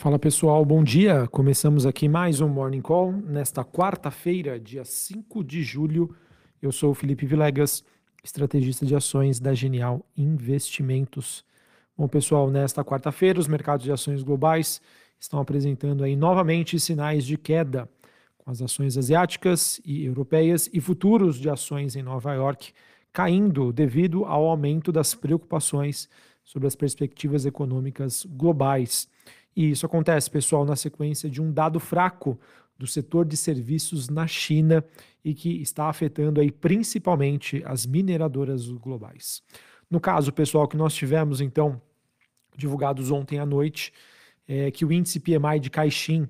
Fala pessoal, bom dia. Começamos aqui mais um Morning Call nesta quarta-feira, dia 5 de julho. Eu sou o Felipe Vilegas, estrategista de ações da Genial Investimentos. Bom, pessoal, nesta quarta-feira os mercados de ações globais estão apresentando aí novamente sinais de queda, com as ações asiáticas e europeias e futuros de ações em Nova York caindo devido ao aumento das preocupações sobre as perspectivas econômicas globais. E isso acontece, pessoal, na sequência de um dado fraco do setor de serviços na China e que está afetando aí principalmente as mineradoras globais. No caso, pessoal, que nós tivemos então divulgados ontem à noite, é que o índice PMI de Caixin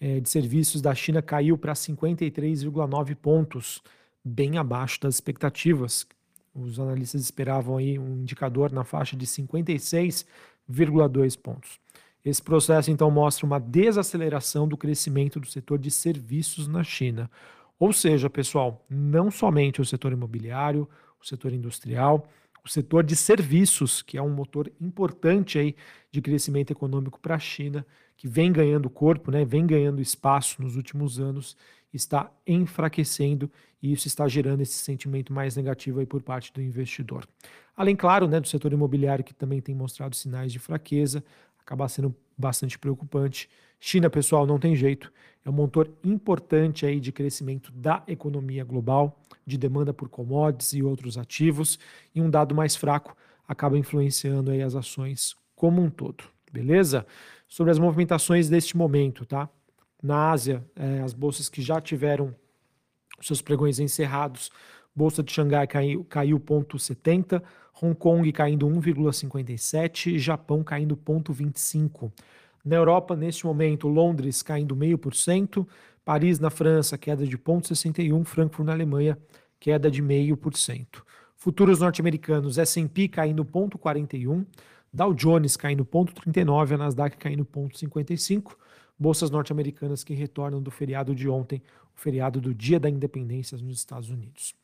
é, de serviços da China caiu para 53,9 pontos, bem abaixo das expectativas. Os analistas esperavam aí um indicador na faixa de 56,2 pontos. Esse processo, então, mostra uma desaceleração do crescimento do setor de serviços na China. Ou seja, pessoal, não somente o setor imobiliário, o setor industrial, o setor de serviços, que é um motor importante aí de crescimento econômico para a China, que vem ganhando corpo, né, vem ganhando espaço nos últimos anos, está enfraquecendo e isso está gerando esse sentimento mais negativo aí por parte do investidor. Além, claro, né, do setor imobiliário que também tem mostrado sinais de fraqueza, acaba sendo bastante preocupante. China, pessoal, não tem jeito. É um motor importante aí de crescimento da economia global, de demanda por commodities e outros ativos, e um dado mais fraco acaba influenciando aí as ações como um todo. Beleza? Sobre as movimentações deste momento, tá? Na Ásia, é, as bolsas que já tiveram seus pregões encerrados, Bolsa de Xangai caiu, caiu 0,70, Hong Kong caindo 1,57 e Japão caindo 0,25. Na Europa, neste momento, Londres caindo 0,5%, Paris na França queda de 0,61%, Frankfurt na Alemanha queda de 0,5%. Futuros norte-americanos, S&P caindo 0,41%, Dow Jones caindo 0,39%, a Nasdaq caindo 0,55%, bolsas norte-americanas que retornam do feriado de ontem, o feriado do Dia da Independência nos Estados Unidos.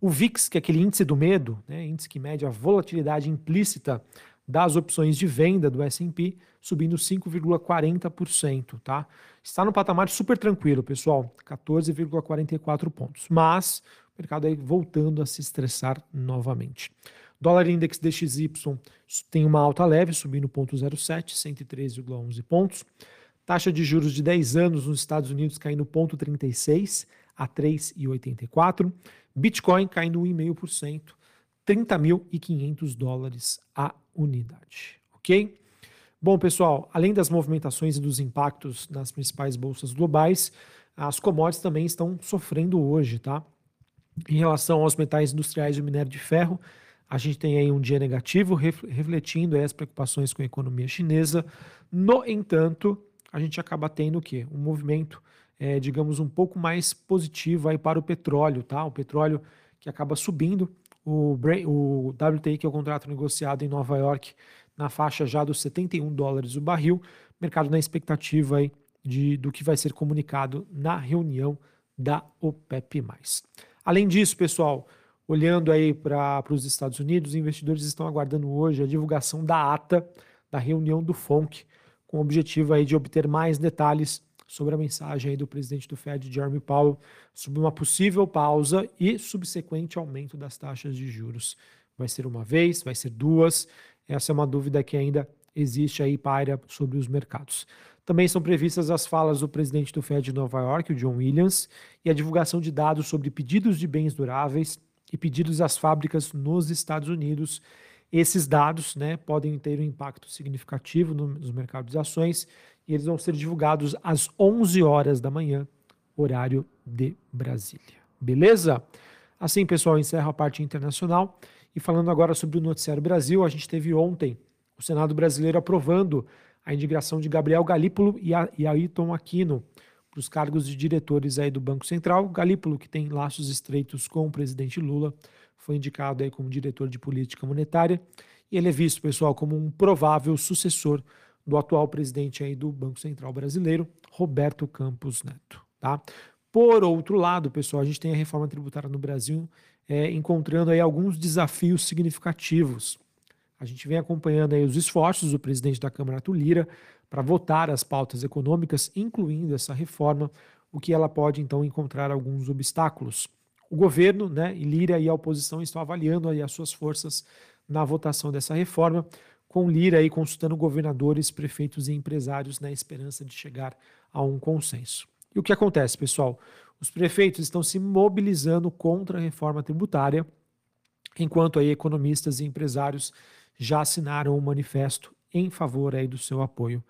O VIX, que é aquele índice do medo, né, índice que mede a volatilidade implícita das opções de venda do S&P, subindo 5,40%, tá? Está no patamar super tranquilo, pessoal, 14,44 pontos. Mas o mercado aí voltando a se estressar novamente. Dólar Index DXY tem uma alta leve, subindo 0,07, 113,11 pontos. Taxa de juros de 10 anos nos Estados Unidos caindo 0,36 a 3,84. Bitcoin caindo 1,5%, 30.500 dólares a unidade, ok? Bom, pessoal, além das movimentações e dos impactos nas principais bolsas globais, as commodities também estão sofrendo hoje, tá? Em relação aos metais industriais e o minério de ferro, a gente tem aí um dia negativo, refletindo as preocupações com a economia chinesa. No entanto, a gente acaba tendo o quê? Um movimento, é, digamos, um pouco mais positivo aí para o petróleo, tá? O petróleo que acaba subindo, o, o WTI, que é o contrato negociado em Nova York, na faixa já dos 71 dólares o barril, mercado na expectativa aí de, do que vai ser comunicado na reunião da OPEP+. Além disso, pessoal, olhando aí para os Estados Unidos, os investidores estão aguardando hoje a divulgação da ata da reunião do FONC, com o objetivo aí de obter mais detalhes sobre a mensagem aí do presidente do Fed, Jeremy Powell, sobre uma possível pausa e subsequente aumento das taxas de juros. Vai ser uma vez, vai ser duas? Essa é uma dúvida que ainda existe aí paira sobre os mercados. Também são previstas as falas do presidente do Fed de Nova York, o John Williams, e a divulgação de dados sobre pedidos de bens duráveis e pedidos às fábricas nos Estados Unidos esses dados né, podem ter um impacto significativo nos mercados de ações e eles vão ser divulgados às 11 horas da manhã, horário de Brasília. Beleza? Assim, pessoal, encerro a parte internacional. E falando agora sobre o Noticiário Brasil, a gente teve ontem o Senado brasileiro aprovando a indicação de Gabriel Galípolo e Ayrton Aquino para os cargos de diretores aí do Banco Central. Galípolo, que tem laços estreitos com o presidente Lula, foi indicado aí como diretor de política monetária e ele é visto, pessoal, como um provável sucessor do atual presidente aí do Banco Central brasileiro, Roberto Campos Neto. Tá? Por outro lado, pessoal, a gente tem a reforma tributária no Brasil é, encontrando aí alguns desafios significativos. A gente vem acompanhando aí os esforços do presidente da Câmara, Arthur Lira, para votar as pautas econômicas, incluindo essa reforma, o que ela pode então encontrar alguns obstáculos. O governo, né, Lira e a oposição estão avaliando aí as suas forças na votação dessa reforma, com Lira aí consultando governadores, prefeitos e empresários na esperança de chegar a um consenso. E o que acontece, pessoal? Os prefeitos estão se mobilizando contra a reforma tributária, enquanto aí economistas e empresários já assinaram um manifesto em favor aí do seu apoio.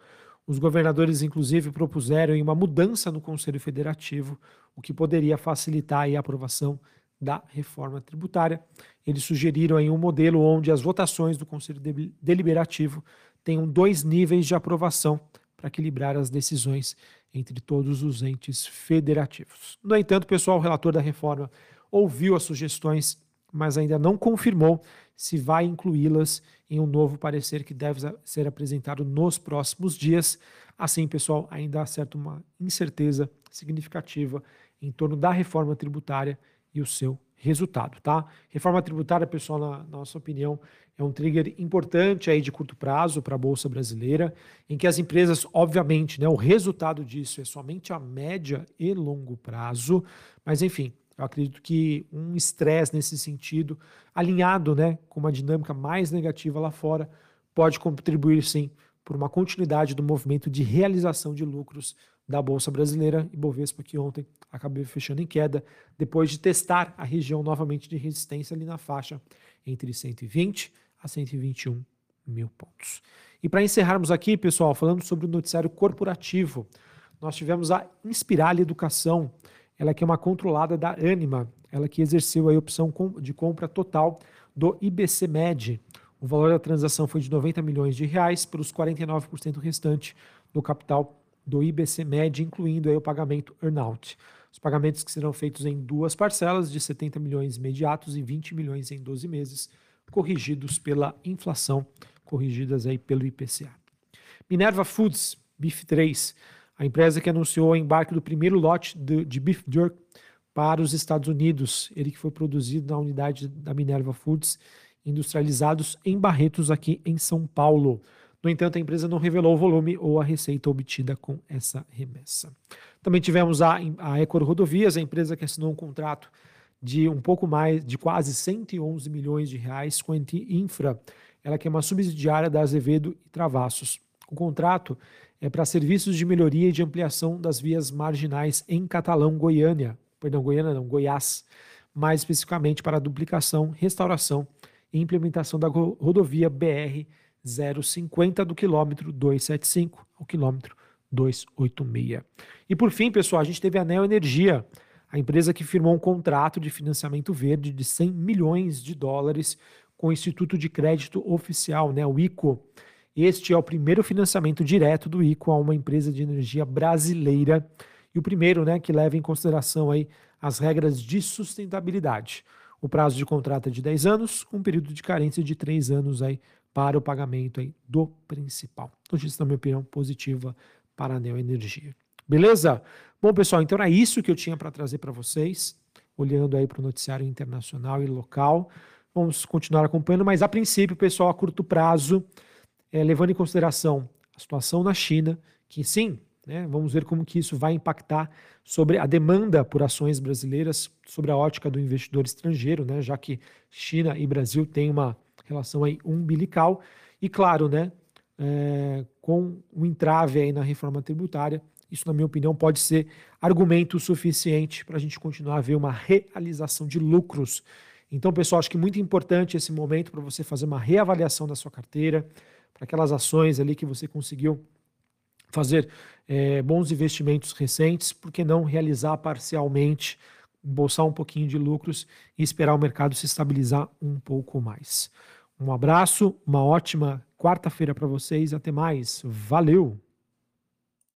Os governadores, inclusive, propuseram uma mudança no Conselho Federativo, o que poderia facilitar a aprovação da reforma tributária. Eles sugeriram aí um modelo onde as votações do Conselho Deliberativo tenham dois níveis de aprovação para equilibrar as decisões entre todos os entes federativos. No entanto, pessoal, o relator da reforma ouviu as sugestões, mas ainda não confirmou se vai incluí-las em um novo parecer que deve ser apresentado nos próximos dias. Assim, pessoal, ainda há certa uma incerteza significativa em torno da reforma tributária e o seu resultado, tá? Reforma tributária, pessoal, na, nossa opinião, é um trigger importante aí de curto prazo para a bolsa brasileira, em que as empresas, obviamente, né, o resultado disso é somente a média e longo prazo, mas enfim, eu acredito que um estresse nesse sentido, alinhado, né, com uma dinâmica mais negativa lá fora, pode contribuir sim por uma continuidade do movimento de realização de lucros da Bolsa Brasileira e Bovespa, que ontem acabou fechando em queda, depois de testar a região novamente de resistência ali na faixa entre 120 a 121 mil pontos. E para encerrarmos aqui, pessoal, falando sobre o noticiário corporativo, nós tivemos a Inspiral Educação, ela que é uma controlada da Anima, ela que exerceu a opção de compra total do IBC Med. O valor da transação foi de 90 milhões de reais pelos 49% restante do capital do IBC Med, incluindo aí o pagamento earnout. Os pagamentos que serão feitos em duas parcelas de 70 milhões imediatos e 20 milhões em 12 meses, corrigidos pela inflação, corrigidas aí pelo IPCA. Minerva Foods, BIF 3, a empresa que anunciou o embarque do primeiro lote de, de beef jerky para os Estados Unidos, ele que foi produzido na unidade da Minerva Foods, industrializados em Barretos, aqui em São Paulo. No entanto, a empresa não revelou o volume ou a receita obtida com essa remessa. Também tivemos a, a Ecor Rodovias, a empresa que assinou um contrato de um pouco mais de quase 111 milhões de reais com a Infra, ela que é uma subsidiária da Azevedo e Travassos. O contrato é para serviços de melhoria e de ampliação das vias marginais em Catalão, Goiânia, perdão, Goiânia não, Goiás, mais especificamente para a duplicação, restauração e implementação da rodovia BR 050 do quilômetro 275 ao quilômetro 286. E por fim, pessoal, a gente teve a Neo Energia, a empresa que firmou um contrato de financiamento verde de 100 milhões de dólares com o Instituto de Crédito Oficial, né, o ICO. Este é o primeiro financiamento direto do ICO a uma empresa de energia brasileira e o primeiro, né, que leva em consideração aí as regras de sustentabilidade. O prazo de contrato é de 10 anos, com um período de carência de 3 anos aí para o pagamento aí do principal. Notícia, na minha opinião, positiva para a Neoenergia. Beleza? Bom, pessoal, então era isso que eu tinha para trazer para vocês, olhando aí para o noticiário internacional e local. Vamos continuar acompanhando, mas a princípio, pessoal, a curto prazo, é, levando em consideração a situação na China, que sim, né, vamos ver como que isso vai impactar sobre a demanda por ações brasileiras, sobre a ótica do investidor estrangeiro, né, já que China e Brasil têm uma relação aí umbilical. E claro, né, é, com o entrave aí na reforma tributária, isso, na minha opinião, pode ser argumento suficiente para a gente continuar a ver uma realização de lucros. Então, pessoal, acho que muito importante esse momento para você fazer uma reavaliação da sua carteira, para aquelas ações ali que você conseguiu fazer é, bons investimentos recentes, por que não realizar parcialmente, embolsar um pouquinho de lucros e esperar o mercado se estabilizar um pouco mais. Um abraço, uma ótima quarta-feira para vocês. Até mais. Valeu!